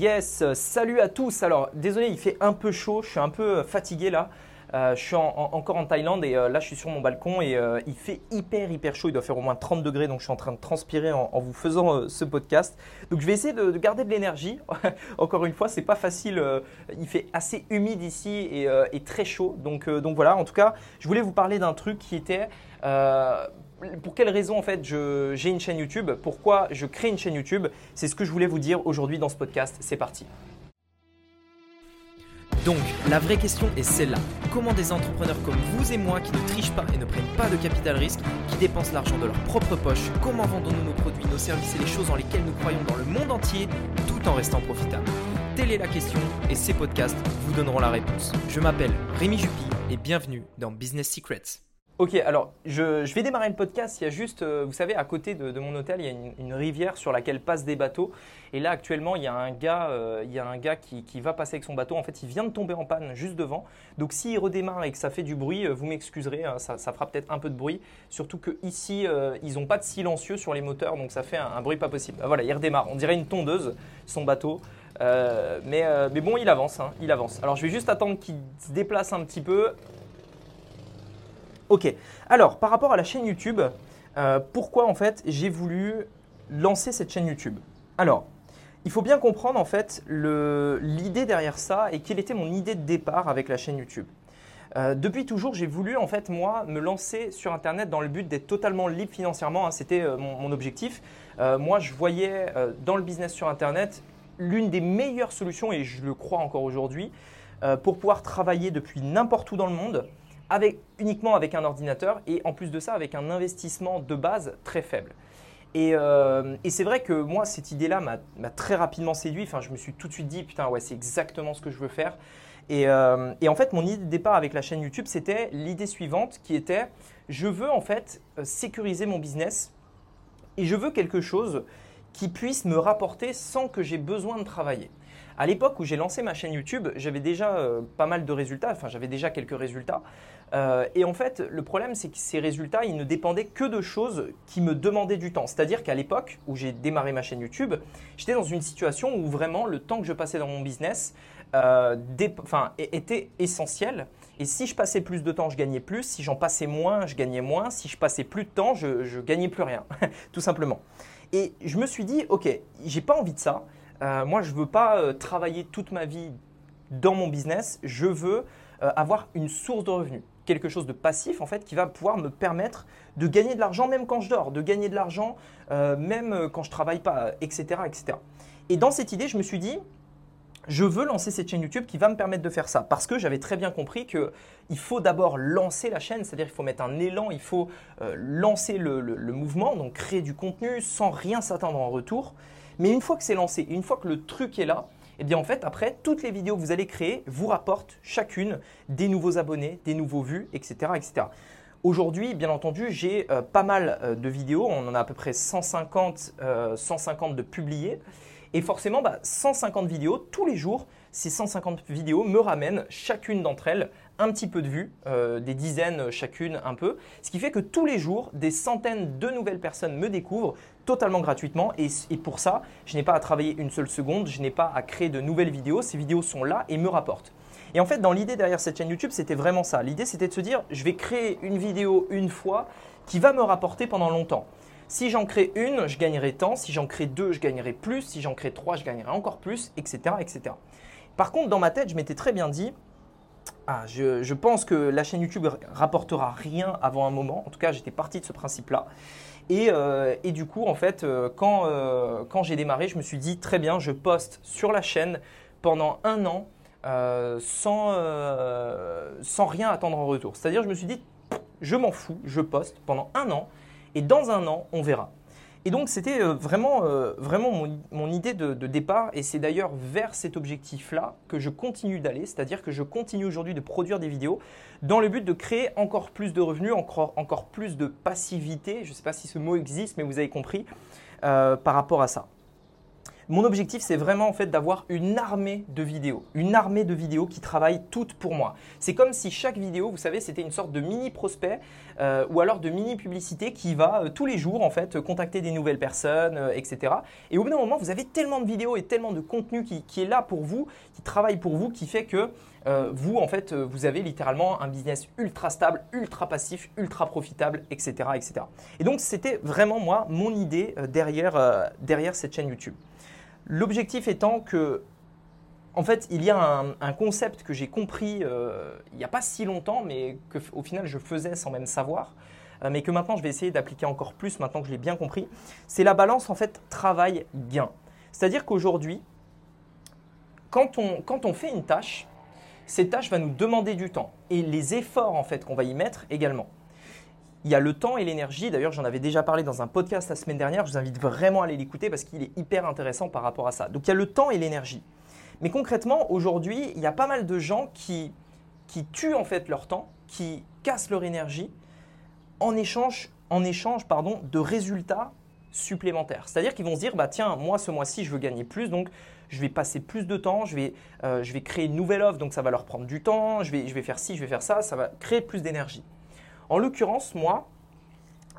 Yes, salut à tous. Alors, désolé, il fait un peu chaud, je suis un peu fatigué là. Euh, je suis encore en Thaïlande et euh, là je suis sur mon balcon et euh, il fait hyper hyper chaud, il doit faire au moins 30 degrés donc je suis en train de transpirer en, vous faisant ce podcast. Donc je vais essayer de, garder de l'énergie. encore une fois, c'est pas facile, il fait assez humide ici et, très chaud. Donc voilà, en tout cas, je voulais vous parler d'un truc qui était pour quelle raison en fait j'ai une chaîne YouTube, pourquoi je crée une chaîne YouTube, c'est ce que je voulais vous dire aujourd'hui dans ce podcast. C'est parti. Donc, la vraie question est celle-là. Comment des entrepreneurs comme vous et moi qui ne trichent pas et ne prennent pas de capital risque, qui dépensent l'argent de leur propre poche, comment vendons-nous nos produits, nos services et les choses en lesquelles nous croyons dans le monde entier tout en restant profitables? Telle est la question et ces podcasts vous donneront la réponse. Je m'appelle Rémi Jupy et bienvenue dans Business Secrets. Ok, alors je, vais démarrer le podcast. Il y a juste, euh, vous savez, à côté de, mon hôtel, il y a une, rivière sur laquelle passent des bateaux. Et là, actuellement, il y a un gars, euh, il y a un gars qui, va passer avec son bateau. En fait, il vient de tomber en panne juste devant. Donc, s'il redémarre et que ça fait du bruit, euh, vous m'excuserez, hein, ça, fera peut-être un peu de bruit. Surtout qu'ici, ils n'ont pas de silencieux sur les moteurs, donc ça fait un, bruit pas possible. Ah, voilà, il redémarre. On dirait une tondeuse, son bateau. mais, mais, bon, il avance, hein, il avance. Alors, je vais juste attendre qu'il se déplace un petit peu. Ok, alors par rapport à la chaîne YouTube, euh, pourquoi en fait j'ai voulu lancer cette chaîne YouTube? Alors, il faut bien comprendre en fait l'idée derrière ça et quelle était mon idée de départ avec la chaîne YouTube. Euh, depuis toujours, j'ai voulu en fait moi me lancer sur Internet dans le but d'être totalement libre financièrement. Hein, c'était euh, mon, objectif. moi, je voyais dans le business sur Internet l'une des meilleures solutions et je le crois encore aujourd'hui pour pouvoir travailler depuis n'importe où dans le monde uniquement avec un ordinateur et en plus de ça avec un investissement de base très faible. Et, euh, c'est vrai que moi, cette idée-là m'a très rapidement séduit. Enfin, je me suis tout de suite dit, putain, ouais, c'est exactement ce que je veux faire. Et, euh, en fait, mon idée de départ avec la chaîne YouTube, c'était l'idée suivante qui était, je veux en fait euh, sécuriser mon business et je veux quelque chose qui puisse me rapporter sans que j'ai besoin de travailler. À l'époque où j'ai lancé ma chaîne YouTube, j'avais déjà pas mal de résultats, enfin j'avais déjà quelques résultats. Euh, et en fait, le problème, c'est que ces résultats, ils ne dépendaient que de choses qui me demandaient du temps. C'est-à-dire qu'à l'époque où j'ai démarré ma chaîne YouTube, j'étais dans une situation où vraiment le temps que je passais dans mon business euh, était essentiel. Et si je passais plus de temps, je gagnais plus. Si j'en passais moins, je gagnais moins. Si je passais plus de temps, je, ne gagnais plus rien, tout simplement. Et je me suis dit, ok, j'ai pas envie de ça. Euh, moi, je veux pas travailler toute ma vie dans mon business. Je veux avoir une source de revenus, quelque chose de passif en fait, qui va pouvoir me permettre de gagner de l'argent même quand je dors, de gagner de l'argent même quand je travaille pas, etc., etc. Et dans cette idée, je me suis dit, je veux lancer cette chaîne YouTube qui va me permettre de faire ça. Parce que j'avais très bien compris qu'il faut d'abord lancer la chaîne, c'est-à-dire qu'il faut mettre un élan, il faut lancer le, mouvement, donc créer du contenu sans rien s'attendre en retour. Mais une fois que c'est lancé, une fois que le truc est là, eh bien en fait après toutes les vidéos que vous allez créer vous rapportent chacune des nouveaux abonnés, des nouveaux vues, etc. Aujourd'hui, bien entendu, j'ai euh, pas mal euh, de vidéos, on en a à peu près 150, 150 euh, de publiés. Et forcément, 150 bah, vidéos tous les jours, ces 150 vidéos me ramènent chacune d'entre elles un petit peu de vues, des dizaines chacune un peu. Ce qui fait que tous les jours, des centaines de nouvelles personnes me découvrent, totalement gratuitement. Et, pour ça, je n'ai pas à travailler une seule seconde, je n'ai pas à créer de nouvelles vidéos. Ces vidéos sont là et me rapportent. Et en fait, dans l'idée derrière cette chaîne YouTube, c'était vraiment ça. L'idée, c'était de se dire, je vais créer une vidéo une fois qui va me rapporter pendant longtemps. Si j'en crée une, je gagnerai tant. Si j'en crée deux, je gagnerai plus. Si j'en crée trois, je gagnerai encore plus, etc., etc. Par contre, dans ma tête, je m'étais très bien dit, ah, je, pense que la chaîne YouTube rapportera rien avant un moment. En tout cas, j'étais parti de ce principe-là. Euh, et, du coup, en fait, euh, quand, euh, quand j'ai démarré, je me suis dit très bien, je poste sur la chaîne pendant un an sans, sans rien attendre en retour. C'est-à-dire, je me suis dit, je m'en fous, je poste pendant un an et dans un an, on verra. Et donc c'était euh, vraiment, euh, vraiment mon, idée de, départ. Et c'est d'ailleurs vers cet objectif-là que je continue d'aller, c'est-à-dire que je continue aujourd'hui de produire des vidéos dans le but de créer encore plus de revenus, encore, encore plus de passivité, je ne sais pas si ce mot existe mais vous avez compris, euh, par rapport à ça. Mon objectif, c'est vraiment en fait d'avoir une armée de vidéos, une armée de vidéos qui travaillent toutes pour moi. C'est comme si chaque vidéo, vous savez, c'était une sorte de mini prospect euh, ou alors de mini publicité qui va euh, tous les jours en fait contacter des nouvelles personnes, euh, etc. Et au bout d'un moment, vous avez tellement de vidéos et tellement de contenu qui, est là pour vous, qui travaille pour vous, qui fait que vous, en fait, vous avez littéralement un business ultra stable, ultra passif, ultra profitable, etc. etc. Et donc, c'était vraiment moi, mon idée derrière cette chaîne YouTube. L'objectif étant que, en fait, il y a un, concept que j'ai compris euh, il n'y a pas si longtemps, mais qu'au final je faisais sans même savoir, euh, mais que maintenant je vais essayer d'appliquer encore plus maintenant que je l'ai bien compris. C'est la balance en fait travail-gain. C'est-à-dire qu'aujourd'hui, quand on, quand on fait une tâche, cette tâche va nous demander du temps et les efforts en fait qu'on va y mettre également. Il y a le temps et l'énergie. D'ailleurs, j'en avais déjà parlé dans un podcast la semaine dernière. Je vous invite vraiment à aller l'écouter parce qu'il est hyper intéressant par rapport à ça. Donc, il y a le temps et l'énergie. Mais concrètement, aujourd'hui, il y a pas mal de gens qui, qui tuent en fait leur temps, qui cassent leur énergie en échange, en échange pardon, de résultats supplémentaires. C'est-à-dire qu'ils vont se dire, bah tiens, moi ce mois-ci, je veux gagner plus, donc je vais passer plus de temps, je vais, euh, je vais créer une nouvelle offre, donc ça va leur prendre du temps, je vais, je vais faire ci, je vais faire ça, ça va créer plus d'énergie. En l'occurrence, moi,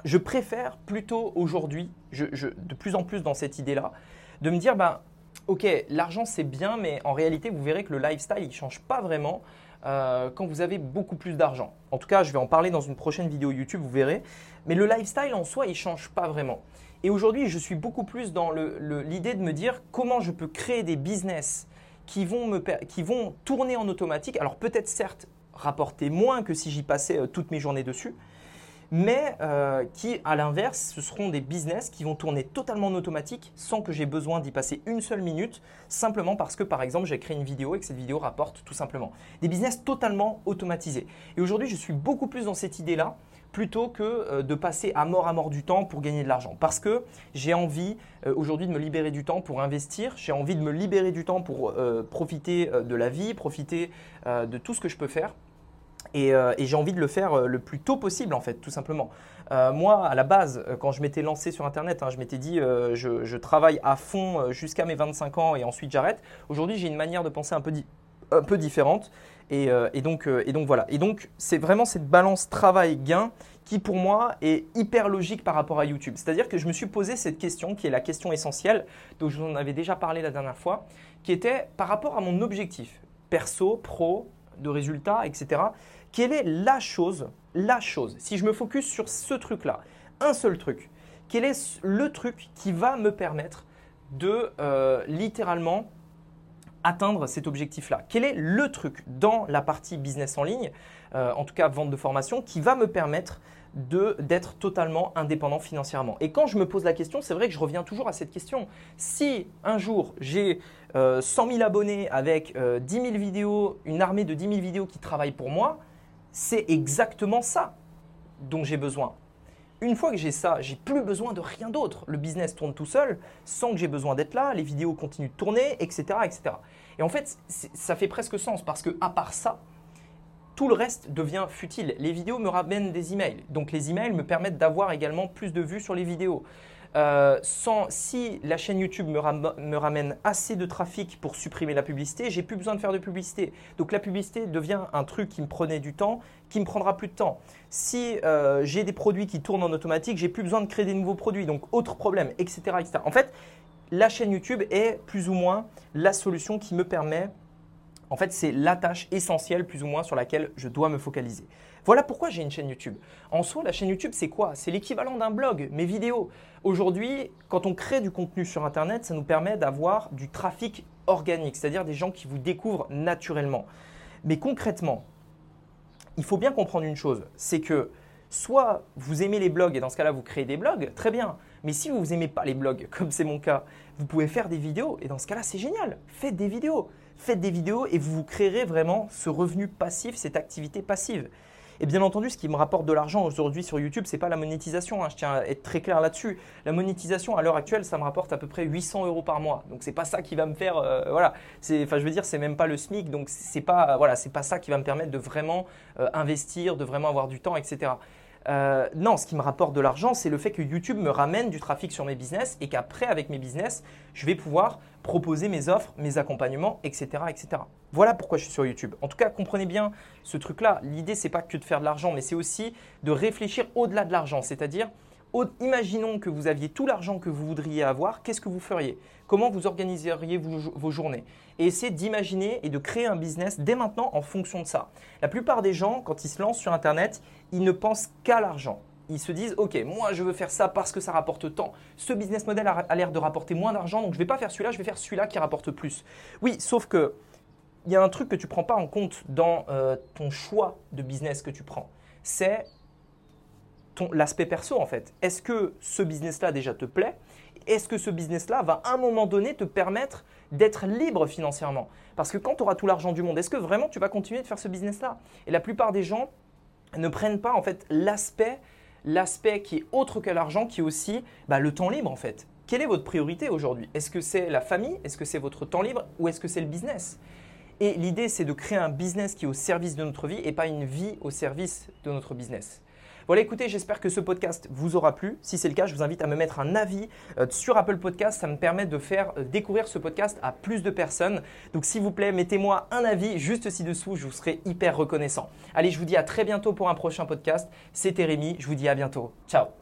je préfère plutôt aujourd'hui, de plus en plus dans cette idée-là, de me dire, bah, ok, l'argent c'est bien, mais en réalité, vous verrez que le lifestyle, il change pas vraiment euh, quand vous avez beaucoup plus d'argent. En tout cas, je vais en parler dans une prochaine vidéo YouTube, vous verrez. Mais le lifestyle en soi, il change pas vraiment. Et aujourd'hui, je suis beaucoup plus dans l'idée de me dire comment je peux créer des business qui vont, me, qui vont tourner en automatique. Alors peut-être certes rapporter moins que si j'y passais euh, toutes mes journées dessus, mais euh, qui, à l'inverse, ce seront des business qui vont tourner totalement en automatique sans que j'ai besoin d'y passer une seule minute, simplement parce que, par exemple, j'ai créé une vidéo et que cette vidéo rapporte tout simplement. Des business totalement automatisés. Et aujourd'hui, je suis beaucoup plus dans cette idée-là plutôt que euh, de passer à mort à mort du temps pour gagner de l'argent. Parce que j'ai envie aujourd'hui de me libérer du temps pour investir, j'ai envie de me libérer du temps pour profiter de la vie, profiter de tout ce que je peux faire. Euh, et, j'ai envie de le faire euh, le plus tôt possible, en fait, tout simplement. Euh, moi, à la base, quand je m'étais lancé sur Internet, hein, je m'étais dit, je, travaille à fond jusqu'à mes 25 ans et ensuite j'arrête. Aujourd'hui, j'ai une manière de penser un peu, un peu différente. Et, donc, et donc, voilà. Et donc, c'est vraiment cette balance travail-gain qui, pour moi, est hyper logique par rapport à YouTube. C'est-à-dire que je me suis posé cette question, qui est la question essentielle, dont je vous en avais déjà parlé la dernière fois, qui était par rapport à mon objectif perso, pro, de résultats, etc. Quelle est la chose, la chose, si je me focus sur ce truc-là, un seul truc, quel est le truc qui va me permettre de euh, littéralement atteindre cet objectif-là Quel est le truc dans la partie business en ligne, euh, en tout cas vente de formation, qui va me permettre d'être totalement indépendant financièrement? Et quand je me pose la question, c'est vrai que je reviens toujours à cette question. Si un jour j'ai 100 euh, 000 abonnés avec 10 000 vidéos, une armée de 10 000 vidéos qui travaillent pour moi, c'est exactement ça dont j'ai besoin. Une fois que j'ai ça, j'ai plus besoin de rien d'autre. Le business tourne tout seul sans que j'ai besoin d'être là, les vidéos continuent de tourner, etc. etc. Et en fait, ça fait presque sens parce que à part ça, tout le reste devient futile. Les vidéos me ramènent des emails. Donc les emails me permettent d'avoir également plus de vues sur les vidéos. Euh, sans, si la chaîne YouTube me, ramène assez de trafic pour supprimer la publicité, j'ai plus besoin de faire de publicité. Donc la publicité devient un truc qui me prenait du temps, qui me prendra plus de temps. Si euh, j'ai des produits qui tournent en automatique, j'ai plus besoin de créer des nouveaux produits. Donc autre problème, etc., etc. En fait, la chaîne YouTube est plus ou moins la solution qui me permet en fait, c'est la tâche essentielle plus ou moins sur laquelle je dois me focaliser. Voilà pourquoi j'ai une chaîne YouTube. En soi, la chaîne YouTube, c'est quoi? C'est l'équivalent d'un blog, mes vidéos. Aujourd'hui, quand on crée du contenu sur Internet, ça nous permet d'avoir du trafic organique, c'est-à-dire des gens qui vous découvrent naturellement. Mais concrètement, il faut bien comprendre une chose, c'est que soit vous aimez les blogs et dans ce cas-là, vous créez des blogs, très bien. Mais si vous n'aimez pas les blogs, comme c'est mon cas, vous pouvez faire des vidéos et dans ce cas-là, c'est génial. Faites des vidéos. Faites des vidéos et vous vous créerez vraiment ce revenu passif, cette activité passive. Et bien entendu, ce qui me rapporte de l'argent aujourd'hui sur YouTube, ce n'est pas la monétisation. Hein, je tiens à être très clair là-dessus. La monétisation, à l'heure actuelle, ça me rapporte à peu près 800 euros par mois. Donc c'est pas ça qui va me faire, euh, voilà. Enfin, je veux dire, c'est même pas le SMIC. Donc c'est pas, voilà, c'est pas ça qui va me permettre de vraiment euh, investir, de vraiment avoir du temps, etc. Euh, non, ce qui me rapporte de l'argent, c'est le fait que YouTube me ramène du trafic sur mes business et qu'après, avec mes business, je vais pouvoir proposer mes offres, mes accompagnements, etc., etc. Voilà pourquoi je suis sur YouTube. En tout cas, comprenez bien ce truc-là. L'idée, c'est pas que de faire de l'argent, mais c'est aussi de réfléchir au-delà de l'argent. C'est-à-dire, imaginons que vous aviez tout l'argent que vous voudriez avoir, qu'est-ce que vous feriez? Comment vous organiseriez vos, journées? Et essayez d'imaginer et de créer un business dès maintenant en fonction de ça. La plupart des gens, quand ils se lancent sur Internet, ils ne pensent qu'à l'argent. Ils se disent, OK, moi je veux faire ça parce que ça rapporte tant. Ce business model a, l'air de rapporter moins d'argent, donc je ne vais pas faire celui-là, je vais faire celui-là qui rapporte plus. Oui, sauf que il y a un truc que tu prends pas en compte dans euh, ton choix de business que tu prends. C'est l'aspect perso en fait. Est-ce que ce business-là déjà te plaît? Est-ce que ce business-là va à un moment donné te permettre d'être libre financièrement? Parce que quand tu auras tout l'argent du monde, est-ce que vraiment tu vas continuer de faire ce business-là? Et la plupart des gens ne prennent pas en fait l'aspect l'aspect qui est autre que l'argent, qui est aussi bah, le temps libre en fait. Quelle est votre priorité aujourd'hui? Est-ce que c'est la famille? Est-ce que c'est votre temps libre? Ou est-ce que c'est le business? Et l'idée, c'est de créer un business qui est au service de notre vie et pas une vie au service de notre business. Voilà, écoutez, j'espère que ce podcast vous aura plu. Si c'est le cas, je vous invite à me mettre un avis euh, sur Apple Podcast. Ça me permet de faire euh, découvrir ce podcast à plus de personnes. Donc, s'il vous plaît, mettez-moi un avis juste ci-dessous. Je vous serai hyper reconnaissant. Allez, je vous dis à très bientôt pour un prochain podcast. C'était Rémi. Je vous dis à bientôt. Ciao